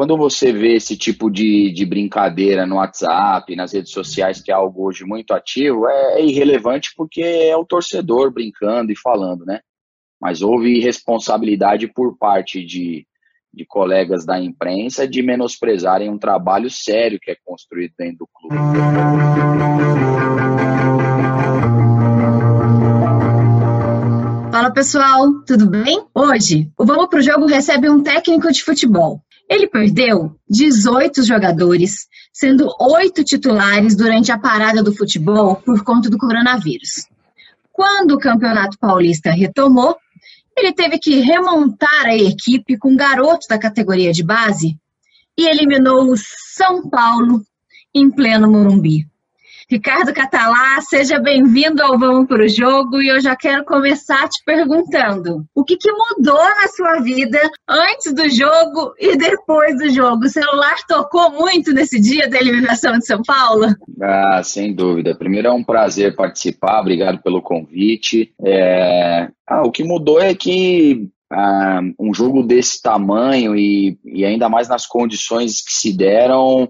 quando você vê esse tipo de, de brincadeira no WhatsApp, nas redes sociais, que é algo hoje muito ativo, é, é irrelevante porque é o torcedor brincando e falando, né? Mas houve responsabilidade por parte de, de colegas da imprensa de menosprezarem um trabalho sério que é construído dentro do clube. Fala pessoal, tudo bem? Hoje, o Vamos pro Jogo recebe um técnico de futebol. Ele perdeu 18 jogadores, sendo oito titulares durante a parada do futebol por conta do coronavírus. Quando o Campeonato Paulista retomou, ele teve que remontar a equipe com garotos da categoria de base e eliminou o São Paulo em pleno Morumbi. Ricardo Catalá, seja bem-vindo ao Vamos para o Jogo e eu já quero começar te perguntando: o que, que, mudou na sua vida antes do jogo e depois do jogo? O celular tocou muito nesse dia da eliminação de São Paulo? Ah, sem dúvida. Primeiro é um prazer participar, obrigado pelo convite. É... Ah, o que mudou é que ah, um jogo desse tamanho e, e ainda mais nas condições que se deram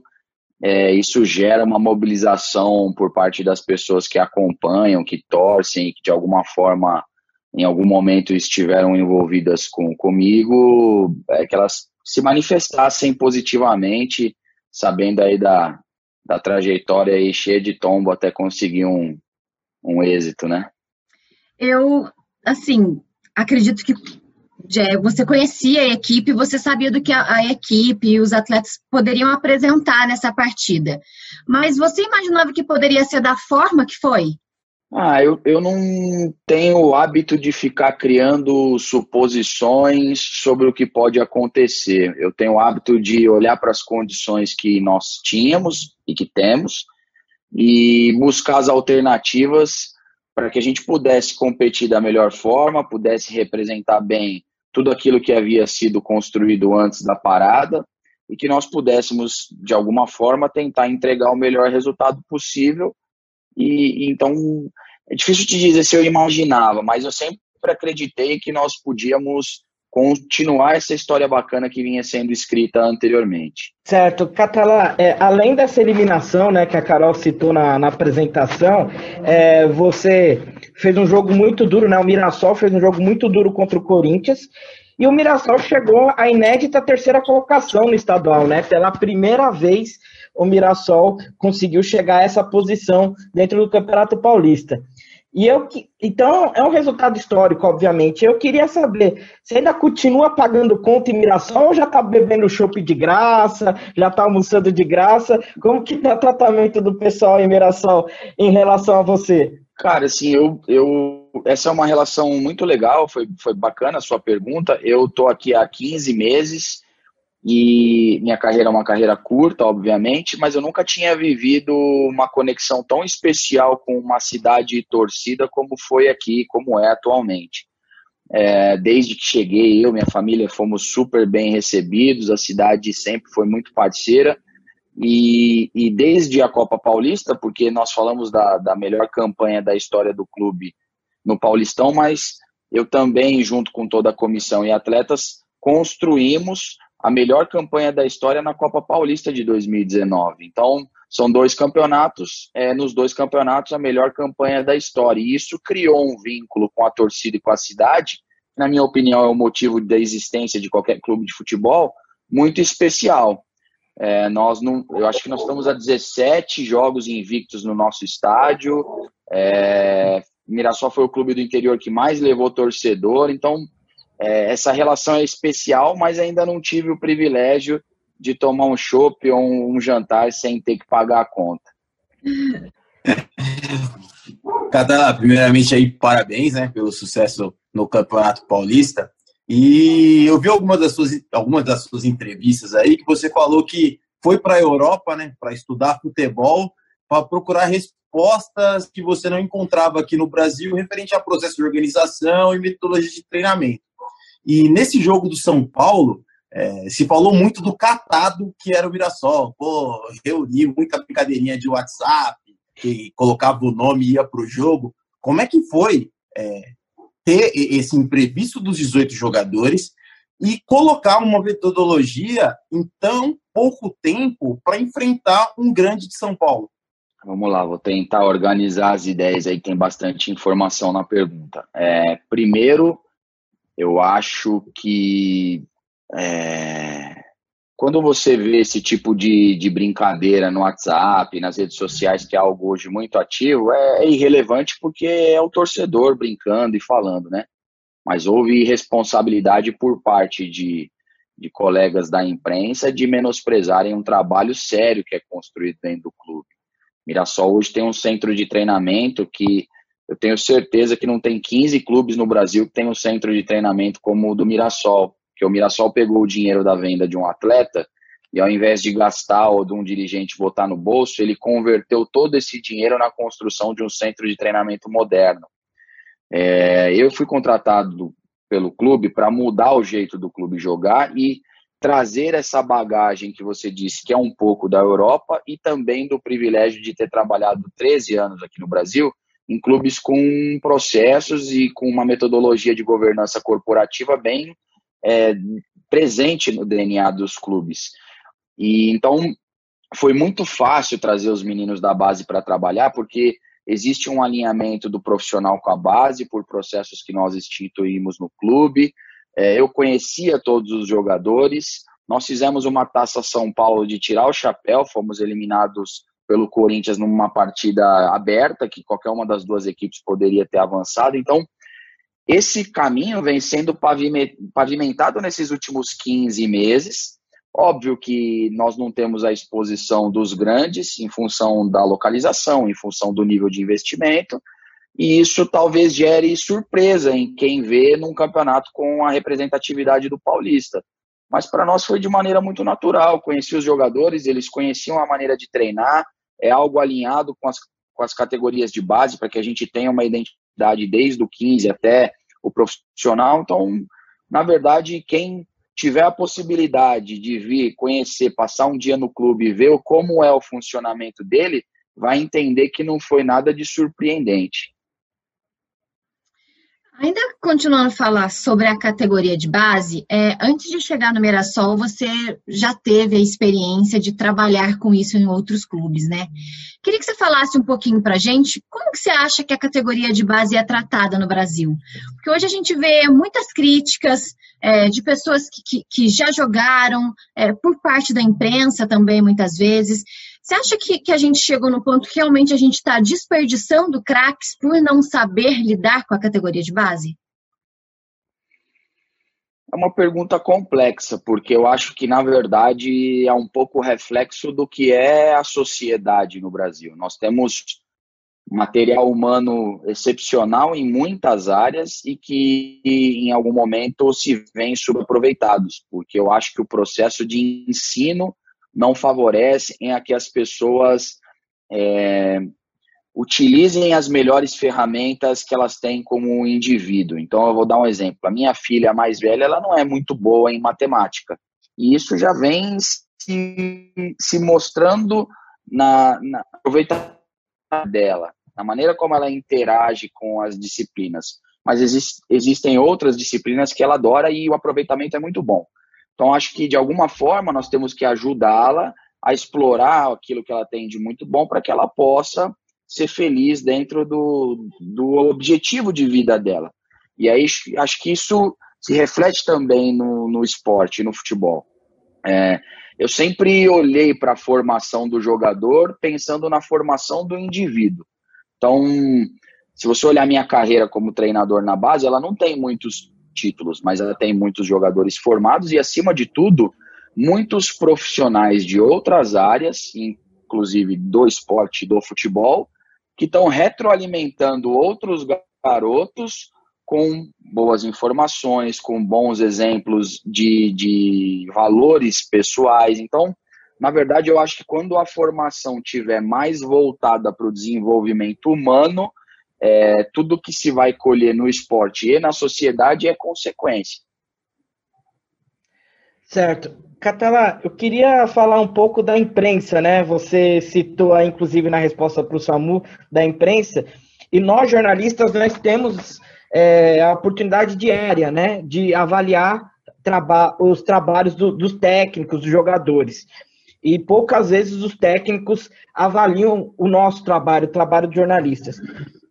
é, isso gera uma mobilização por parte das pessoas que acompanham, que torcem, que de alguma forma, em algum momento estiveram envolvidas com, comigo, é, que elas se manifestassem positivamente, sabendo aí da, da trajetória aí cheia de tombo até conseguir um, um êxito, né? Eu, assim, acredito que você conhecia a equipe, você sabia do que a, a, equipe e os atletas poderiam apresentar nessa partida. Mas você imaginava que poderia ser da forma que foi? Ah, eu, eu não tenho o hábito de ficar criando suposições sobre o que pode acontecer. Eu tenho o hábito de olhar para as condições que nós tínhamos e que temos e buscar as alternativas para que a gente pudesse competir da melhor forma, pudesse representar bem tudo aquilo que havia sido construído antes da parada e que nós pudéssemos, de alguma forma, tentar entregar o melhor resultado possível. E, então, é difícil te dizer se eu imaginava, mas eu sempre acreditei que nós podíamos continuar essa história bacana que vinha sendo escrita anteriormente. Certo. Catala, é, além dessa eliminação né, que a Carol citou na, na apresentação, é, você fez um jogo muito duro, né? O Mirassol fez um jogo muito duro contra o Corinthians. E o Mirassol chegou à inédita terceira colocação no estadual, né? Pela primeira vez, o Mirassol conseguiu chegar a essa posição dentro do Campeonato Paulista. E eu então é um resultado histórico, obviamente. Eu queria saber, você ainda continua pagando conta em Mirassol ou já está bebendo chopp de graça, já está almoçando de graça? Como que tá o tratamento do pessoal em Mirassol em relação a você? Cara, assim, eu, eu essa é uma relação muito legal, foi, foi bacana a sua pergunta. Eu tô aqui há 15 meses e minha carreira é uma carreira curta, obviamente, mas eu nunca tinha vivido uma conexão tão especial com uma cidade e torcida como foi aqui, como é atualmente. É, desde que cheguei, eu e minha família fomos super bem recebidos, a cidade sempre foi muito parceira. E, e desde a Copa Paulista, porque nós falamos da, da melhor campanha da história do clube no Paulistão, mas eu também, junto com toda a comissão e atletas, construímos a melhor campanha da história na Copa Paulista de 2019. Então, são dois campeonatos, é, nos dois campeonatos a melhor campanha da história. E isso criou um vínculo com a torcida e com a cidade, que, na minha opinião, é o motivo da existência de qualquer clube de futebol, muito especial. É, nós não, eu acho que nós estamos a 17 jogos invictos no nosso estádio. É, Mirassol foi o clube do interior que mais levou torcedor, então é, essa relação é especial, mas ainda não tive o privilégio de tomar um chopp ou um, um jantar sem ter que pagar a conta. Catala, primeiramente aí parabéns, né, pelo sucesso no Campeonato Paulista. E eu vi algumas das suas algumas das suas entrevistas aí que você falou que foi para a Europa, né, para estudar futebol, para procurar respostas que você não encontrava aqui no Brasil referente a processo de organização e metodologia de treinamento. E nesse jogo do São Paulo, é, se falou muito do catado que era o Mirassol. Pô, reuniu muita brincadeirinha de WhatsApp, que colocava o nome e ia para o jogo. Como é que foi é, ter esse imprevisto dos 18 jogadores e colocar uma metodologia em tão pouco tempo para enfrentar um grande de São Paulo? Vamos lá, vou tentar organizar as ideias aí, tem bastante informação na pergunta. É, primeiro, eu acho que é, quando você vê esse tipo de, de brincadeira no WhatsApp, nas redes sociais, que é algo hoje muito ativo, é, é irrelevante porque é o torcedor brincando e falando, né? Mas houve responsabilidade por parte de, de colegas da imprensa de menosprezarem um trabalho sério que é construído dentro do clube. Mirassol hoje tem um centro de treinamento que eu tenho certeza que não tem 15 clubes no Brasil que tem um centro de treinamento como o do Mirassol, que o Mirassol pegou o dinheiro da venda de um atleta e ao invés de gastar ou de um dirigente botar no bolso, ele converteu todo esse dinheiro na construção de um centro de treinamento moderno. É, eu fui contratado pelo clube para mudar o jeito do clube jogar e trazer essa bagagem que você disse, que é um pouco da Europa, e também do privilégio de ter trabalhado 13 anos aqui no Brasil, em clubes com processos e com uma metodologia de governança corporativa bem é, presente no DNA dos clubes. E então foi muito fácil trazer os meninos da base para trabalhar, porque existe um alinhamento do profissional com a base por processos que nós instituímos no clube. É, eu conhecia todos os jogadores. Nós fizemos uma taça São Paulo de tirar o chapéu, fomos eliminados pelo Corinthians numa partida aberta, que qualquer uma das duas equipes poderia ter avançado. Então, esse caminho vem sendo pavimentado nesses últimos 15 meses. Óbvio que nós não temos a exposição dos grandes em função da localização, em função do nível de investimento, e isso talvez gere surpresa em quem vê num campeonato com a representatividade do Paulista. Mas para nós foi de maneira muito natural. Conheci os jogadores, eles conheciam a maneira de treinar, é algo alinhado com as, com as categorias de base para que a gente tenha uma identidade desde o 15 até o profissional. Então, na verdade, quem tiver a possibilidade de vir conhecer, passar um dia no clube e ver como é o funcionamento dele, vai entender que não foi nada de surpreendente. Ainda continuando a falar sobre a categoria de base, é, antes de chegar no Mirassol, você já teve a experiência de trabalhar com isso em outros clubes, né? Queria que você falasse um pouquinho para a gente como que você acha que a categoria de base é tratada no Brasil. Porque hoje a gente vê muitas críticas é, de pessoas que, que, que já jogaram, é, por parte da imprensa também, muitas vezes. Você acha que, que a gente chegou no ponto que realmente a gente está desperdiçando craques por não saber lidar com a categoria de base? É uma pergunta complexa, porque eu acho que, na verdade, é um pouco reflexo do que é a sociedade no Brasil. Nós temos material humano excepcional em muitas áreas e que, em algum momento, se vêm subaproveitados, porque eu acho que o processo de ensino não favorecem a que as pessoas é, utilizem as melhores ferramentas que elas têm como indivíduo. Então, eu vou dar um exemplo. A minha filha mais velha, ela não é muito boa em matemática. E isso já vem se, se mostrando na, na aproveitamento dela, na maneira como ela interage com as disciplinas. Mas exist, existem outras disciplinas que ela adora e o aproveitamento é muito bom. Então, acho que de alguma forma nós temos que ajudá-la a explorar aquilo que ela tem de muito bom para que ela possa ser feliz dentro do, do objetivo de vida dela. E aí acho que isso se reflete também no, no esporte, no futebol. É, eu sempre olhei para a formação do jogador pensando na formação do indivíduo. Então, se você olhar minha carreira como treinador na base, ela não tem muitos títulos, mas ela tem muitos jogadores formados e, acima de tudo, muitos profissionais de outras áreas, inclusive do esporte, do futebol, que estão retroalimentando outros garotos com boas informações, com bons exemplos de, de valores pessoais. Então, na verdade, eu acho que quando a formação tiver mais voltada para o desenvolvimento humano, é, tudo que se vai colher no esporte e na sociedade é consequência. Certo. Catala, eu queria falar um pouco da imprensa, né? Você citou, inclusive, na resposta para o SAMU, da imprensa. E nós, jornalistas, nós temos é, a oportunidade diária, né? De avaliar traba os trabalhos do, dos técnicos, dos jogadores. E poucas vezes os técnicos avaliam o nosso trabalho, o trabalho de jornalistas.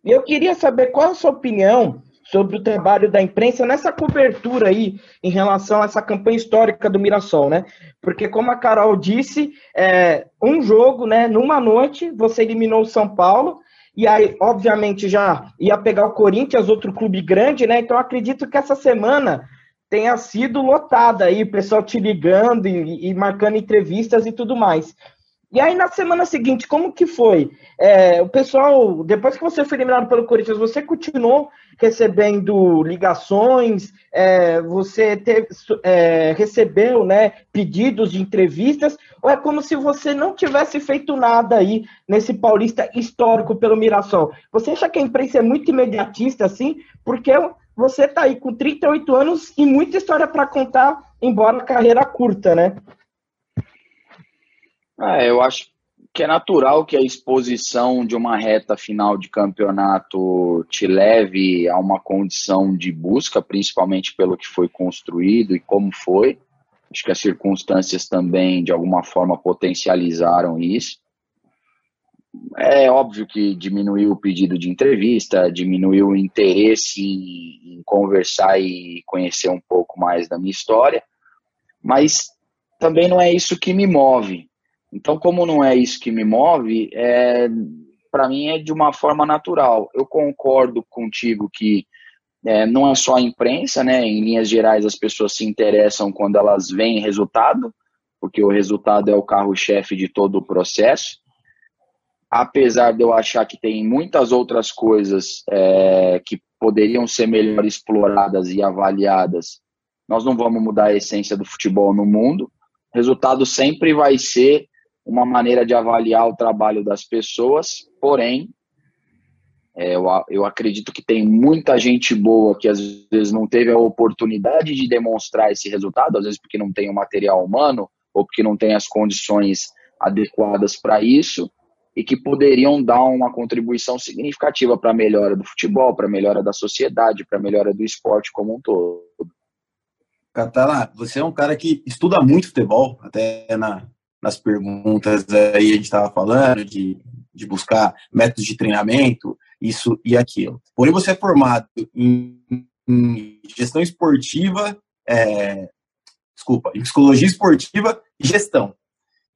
E eu queria saber qual a sua opinião sobre o trabalho da imprensa nessa cobertura aí em relação a essa campanha histórica do Mirassol, né? Porque como a Carol disse, é, um jogo, né, numa noite, você eliminou o São Paulo, e aí, obviamente, já ia pegar o Corinthians, outro clube grande, né? Então acredito que essa semana tenha sido lotada aí, o pessoal te ligando e, e marcando entrevistas e tudo mais. E aí, na semana seguinte, como que foi? É, o pessoal, depois que você foi eliminado pelo Corinthians, você continuou recebendo ligações, é, você teve, é, recebeu né, pedidos de entrevistas, ou é como se você não tivesse feito nada aí nesse paulista histórico pelo Mirassol? Você acha que a imprensa é muito imediatista, assim? Porque você está aí com 38 anos e muita história para contar, embora carreira curta, né? É, eu acho que é natural que a exposição de uma reta final de campeonato te leve a uma condição de busca, principalmente pelo que foi construído e como foi. Acho que as circunstâncias também, de alguma forma, potencializaram isso. É óbvio que diminuiu o pedido de entrevista, diminuiu o interesse em conversar e conhecer um pouco mais da minha história, mas também não é isso que me move então, como não é isso que me move, é, para mim é de uma forma natural. Eu concordo contigo que é, não é só a imprensa, né? Em linhas gerais, as pessoas se interessam quando elas veem resultado, porque o resultado é o carro-chefe de todo o processo. Apesar de eu achar que tem muitas outras coisas é, que poderiam ser melhor exploradas e avaliadas, nós não vamos mudar a essência do futebol no mundo. O resultado sempre vai ser uma maneira de avaliar o trabalho das pessoas, porém, é, eu, eu acredito que tem muita gente boa que às vezes não teve a oportunidade de demonstrar esse resultado, às vezes porque não tem o material humano ou porque não tem as condições adequadas para isso e que poderiam dar uma contribuição significativa para a melhora do futebol, para a melhora da sociedade, para a melhora do esporte como um todo. Catala, você é um cara que estuda muito futebol, até na, nas perguntas aí a gente estava falando de, de buscar métodos de treinamento, isso e aquilo. Porém, você é formado em, em gestão esportiva, é, desculpa, em psicologia esportiva e gestão.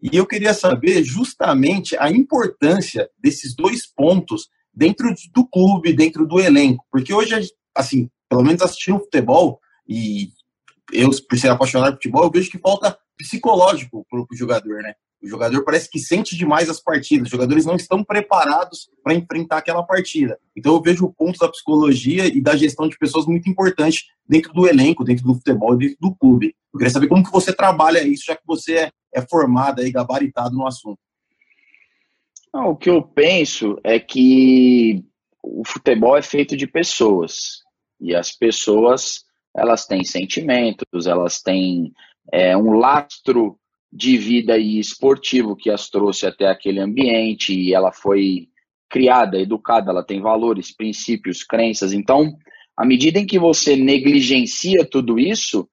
E eu queria saber justamente a importância desses dois pontos dentro do clube, dentro do elenco, porque hoje, assim, pelo menos assistindo futebol, e eu, por ser apaixonado por futebol, eu vejo que falta psicológico para o jogador, né? O jogador parece que sente demais as partidas. Os jogadores não estão preparados para enfrentar aquela partida. Então eu vejo o ponto da psicologia e da gestão de pessoas muito importante dentro do elenco, dentro do futebol, dentro do clube. Eu queria saber como que você trabalha isso, já que você é, é formado e gabaritado no assunto. Não, o que eu penso é que o futebol é feito de pessoas e as pessoas elas têm sentimentos, elas têm é, um lastro de vida e esportivo que as trouxe até aquele ambiente e ela foi criada, educada, ela tem valores, princípios, crenças. Então, à medida em que você negligencia tudo isso,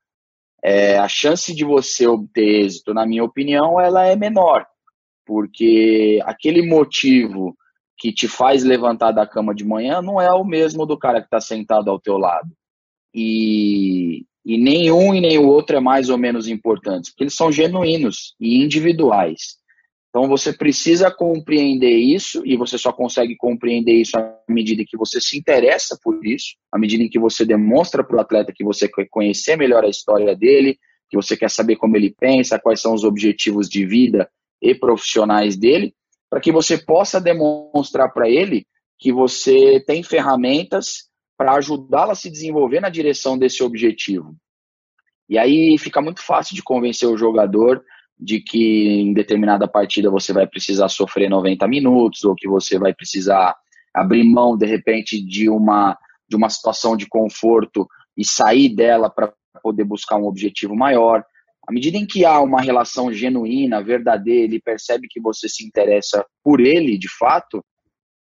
é, a chance de você obter êxito, na minha opinião, ela é menor, porque aquele motivo que te faz levantar da cama de manhã não é o mesmo do cara que está sentado ao teu lado. E, e nenhum e nem o outro é mais ou menos importante, porque eles são genuínos e individuais. Então você precisa compreender isso e você só consegue compreender isso à medida que você se interessa por isso, à medida em que você demonstra para o atleta que você quer conhecer melhor a história dele, que você quer saber como ele pensa, quais são os objetivos de vida e profissionais dele, para que você possa demonstrar para ele que você tem ferramentas para ajudá-la a se desenvolver na direção desse objetivo. E aí fica muito fácil de convencer o jogador de que em determinada partida você vai precisar sofrer 90 minutos ou que você vai precisar abrir mão de repente de uma de uma situação de conforto e sair dela para poder buscar um objetivo maior. À medida em que há uma relação genuína, verdadeira, ele percebe que você se interessa por ele de fato,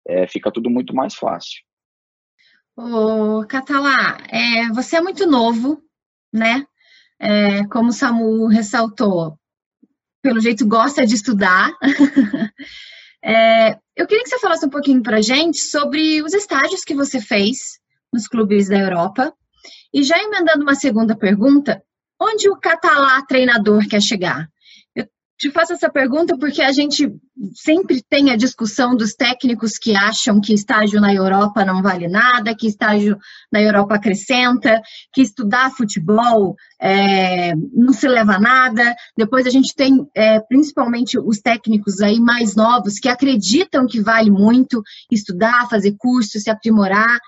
é, fica tudo muito mais fácil. Ô, Catalá, é, você é muito novo, né? é, como o Samu ressaltou, pelo jeito gosta de estudar. é, eu queria que você falasse um pouquinho para gente sobre os estágios que você fez nos clubes da Europa. E já emendando uma segunda pergunta, onde o catalá treinador quer chegar? Te faço essa pergunta porque a gente sempre tem a discussão dos técnicos que acham que estágio na Europa não vale nada, que estágio na Europa acrescenta, que estudar futebol é, não se leva a nada. Depois a gente tem é, principalmente os técnicos aí mais novos que acreditam que vale muito estudar, fazer curso, se aprimorar.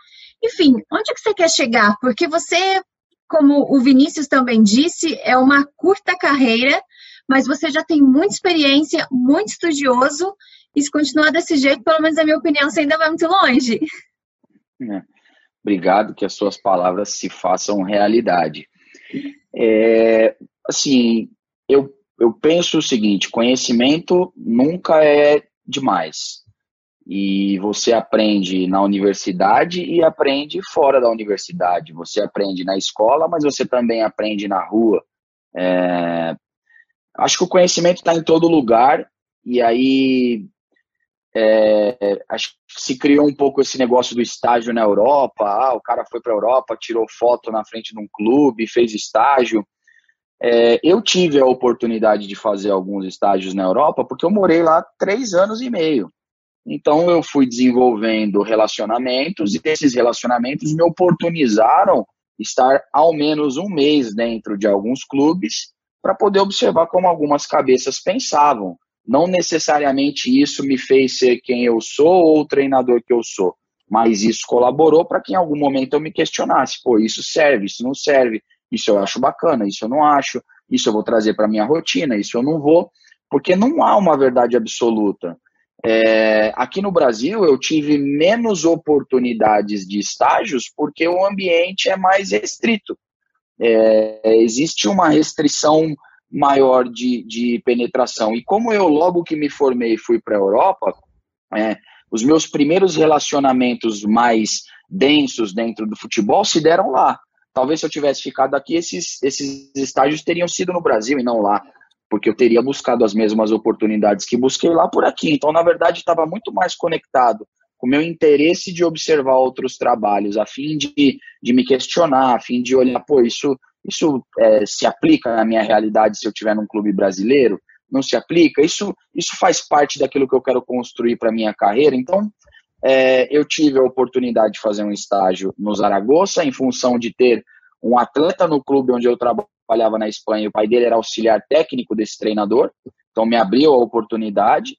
Enfim, onde é que você quer chegar? Porque você, como o Vinícius também disse, é uma curta carreira mas você já tem muita experiência, muito estudioso, e se continuar desse jeito, pelo menos na minha opinião, você ainda vai muito longe. É. Obrigado, que as suas palavras se façam realidade. É, assim, eu, eu penso o seguinte: conhecimento nunca é demais. E você aprende na universidade e aprende fora da universidade. Você aprende na escola, mas você também aprende na rua. É, Acho que o conhecimento está em todo lugar, e aí é, acho que se criou um pouco esse negócio do estágio na Europa. Ah, o cara foi para a Europa, tirou foto na frente de um clube, fez estágio. É, eu tive a oportunidade de fazer alguns estágios na Europa porque eu morei lá três anos e meio. Então eu fui desenvolvendo relacionamentos e esses relacionamentos me oportunizaram estar ao menos um mês dentro de alguns clubes para poder observar como algumas cabeças pensavam. Não necessariamente isso me fez ser quem eu sou ou o treinador que eu sou, mas isso colaborou para que em algum momento eu me questionasse: pô, isso serve, isso não serve, isso eu acho bacana, isso eu não acho, isso eu vou trazer para minha rotina, isso eu não vou, porque não há uma verdade absoluta. É, aqui no Brasil eu tive menos oportunidades de estágios porque o ambiente é mais restrito é, existe uma restrição maior de, de penetração. E como eu, logo que me formei, fui para a Europa, é, os meus primeiros relacionamentos mais densos dentro do futebol se deram lá. Talvez se eu tivesse ficado aqui, esses, esses estágios teriam sido no Brasil e não lá, porque eu teria buscado as mesmas oportunidades que busquei lá por aqui. Então, na verdade, estava muito mais conectado o meu interesse de observar outros trabalhos, a fim de, de me questionar, a fim de olhar, pô, isso, isso é, se aplica na minha realidade se eu estiver num clube brasileiro? Não se aplica? Isso, isso faz parte daquilo que eu quero construir para minha carreira? Então, é, eu tive a oportunidade de fazer um estágio no Zaragoza, em função de ter um atleta no clube onde eu trabalhava na Espanha, o pai dele era auxiliar técnico desse treinador, então me abriu a oportunidade.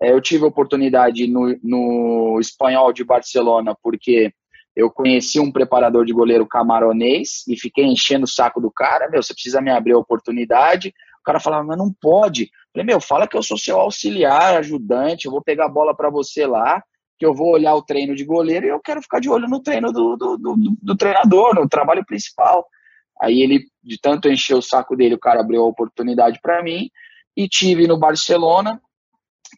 É, eu tive oportunidade no, no espanhol de Barcelona, porque eu conheci um preparador de goleiro camaronês e fiquei enchendo o saco do cara. Meu, você precisa me abrir a oportunidade. O cara falava, mas não pode. falei, meu, fala que eu sou seu auxiliar, ajudante, eu vou pegar a bola para você lá, que eu vou olhar o treino de goleiro e eu quero ficar de olho no treino do, do, do, do treinador, no trabalho principal. Aí ele, de tanto encher o saco dele, o cara abriu a oportunidade para mim e tive no Barcelona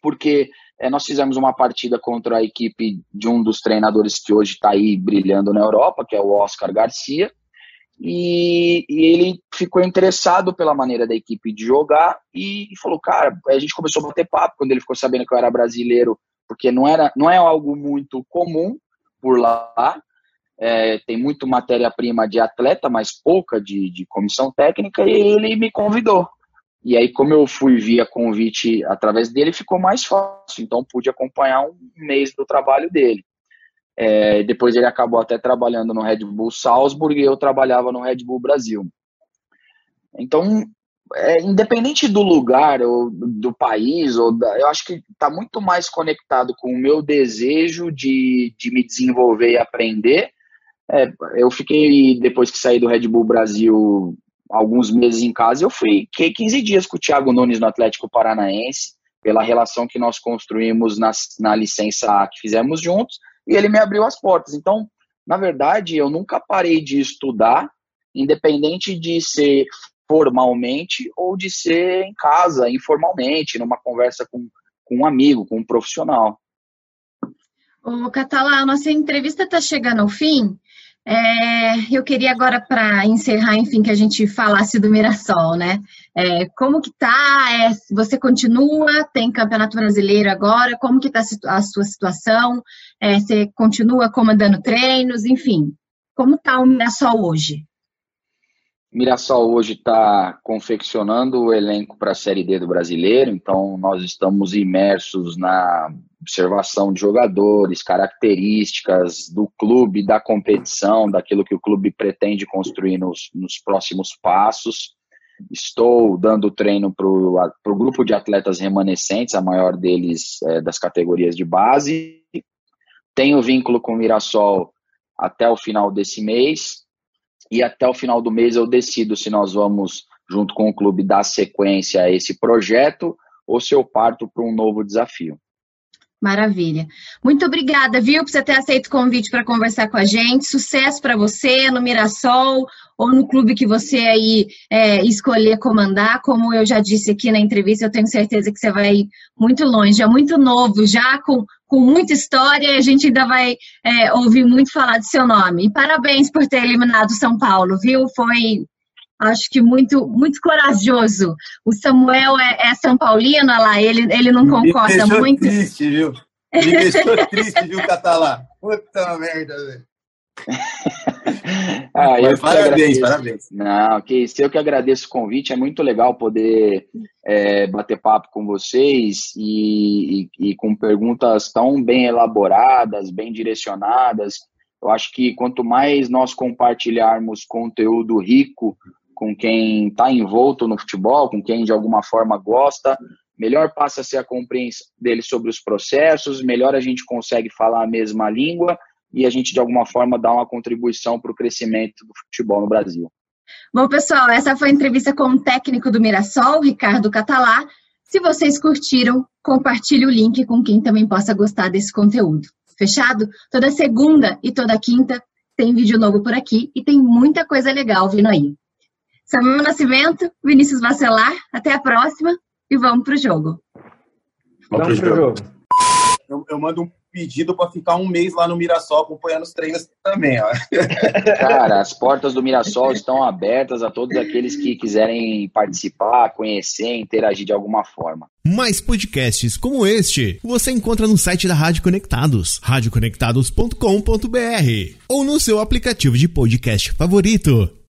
porque é, nós fizemos uma partida contra a equipe de um dos treinadores que hoje está aí brilhando na Europa, que é o Oscar Garcia, e, e, ele ficou interessado pela maneira da equipe de jogar e, e, falou, cara, a gente começou a bater papo quando ele ficou sabendo que eu era brasileiro, porque não, era, não é algo muito comum por lá, é, tem muito matéria-prima de atleta, mas pouca de, de comissão técnica, e ele me convidou. E aí, como eu fui via convite através dele, ficou mais fácil. Então, pude acompanhar um mês do trabalho dele. É, depois ele acabou até trabalhando no Red Bull Salzburg e eu trabalhava no Red Bull Brasil. Então, é, independente do lugar ou do país, ou da, eu acho que está muito mais conectado com o meu desejo de, de me desenvolver e aprender. É, eu fiquei, depois que saí do Red Bull Brasil, alguns meses em casa, eu fiquei 15 dias com o Thiago Nunes no Atlético Paranaense, pela relação que nós construímos na, na licença A que fizemos juntos, e ele me abriu as portas. Então, na verdade, eu nunca parei de estudar, independente de ser formalmente ou de ser em casa, informalmente, numa conversa com, com um amigo, com um profissional. Ô, Catalá, nossa entrevista está chegando ao fim. É, eu queria agora, para encerrar, enfim, que a gente falasse do Mirassol, né? É, como que tá? É, você continua? Tem Campeonato Brasileiro agora? Como que tá a sua situação? É, você continua comandando treinos? Enfim, como tá o Mirassol hoje? Mirassol hoje está confeccionando o elenco para a Série D do Brasileiro, então nós estamos imersos na observação de jogadores, características do clube, da competição, daquilo que o clube pretende construir nos, nos próximos passos. Estou dando treino para o grupo de atletas remanescentes, a maior deles é, das categorias de base. Tenho vínculo com o Mirassol até o final desse mês e até o final do mês eu decido se nós vamos, junto com o clube, dar sequência a esse projeto ou se eu parto para um novo desafio. Maravilha. Muito obrigada, viu, por você ter aceito o convite para conversar com a gente. Sucesso para você no Mirassol ou no clube que você aí é, escolher comandar. Como eu já disse aqui na entrevista, eu tenho certeza que você vai muito longe. É muito novo, já com, com muita história, e a gente ainda vai é, ouvir muito falar do seu nome. E parabéns por ter eliminado São Paulo, viu? Foi acho que muito muito corajoso. O Samuel é, é São Paulino, olha lá, ele, ele não concorda Me muito. triste, viu? Me deixou triste, viu, Catalá? Puta merda, velho. ah, parabéns, parabéns. Não, que isso, eu que agradeço o convite. É muito legal poder é, bater papo com vocês e, e, e, com perguntas tão bem elaboradas, bem direcionadas. Eu acho que quanto mais nós compartilharmos conteúdo rico com quem está envolto no futebol, com quem de alguma forma gosta, melhor passa a ser a compreensão dele sobre os processos, melhor a gente consegue falar a mesma língua e a gente, de alguma forma, dá uma contribuição para o crescimento do futebol no Brasil. Bom, pessoal, essa foi a entrevista com o técnico do Mirassol, Ricardo Catalá. Se vocês curtiram, compartilhe o link com quem também possa gostar desse conteúdo. Fechado? Toda segunda e toda quinta tem vídeo novo por aqui e tem muita coisa legal vindo aí. Samuel Nascimento, Vinícius Vacelar, até a próxima e vamos pro jogo. Vamos, vamos pro jogo. Eu, eu mando um pedido para ficar um mês lá no Mirassol acompanhando os treinos também. Ó. Cara, as portas do Mirassol estão abertas a todos aqueles que quiserem participar, conhecer, interagir de alguma forma. Mais podcasts como este você encontra no site da Rádio Conectados, radioconectados.com.br ou no seu aplicativo de podcast favorito.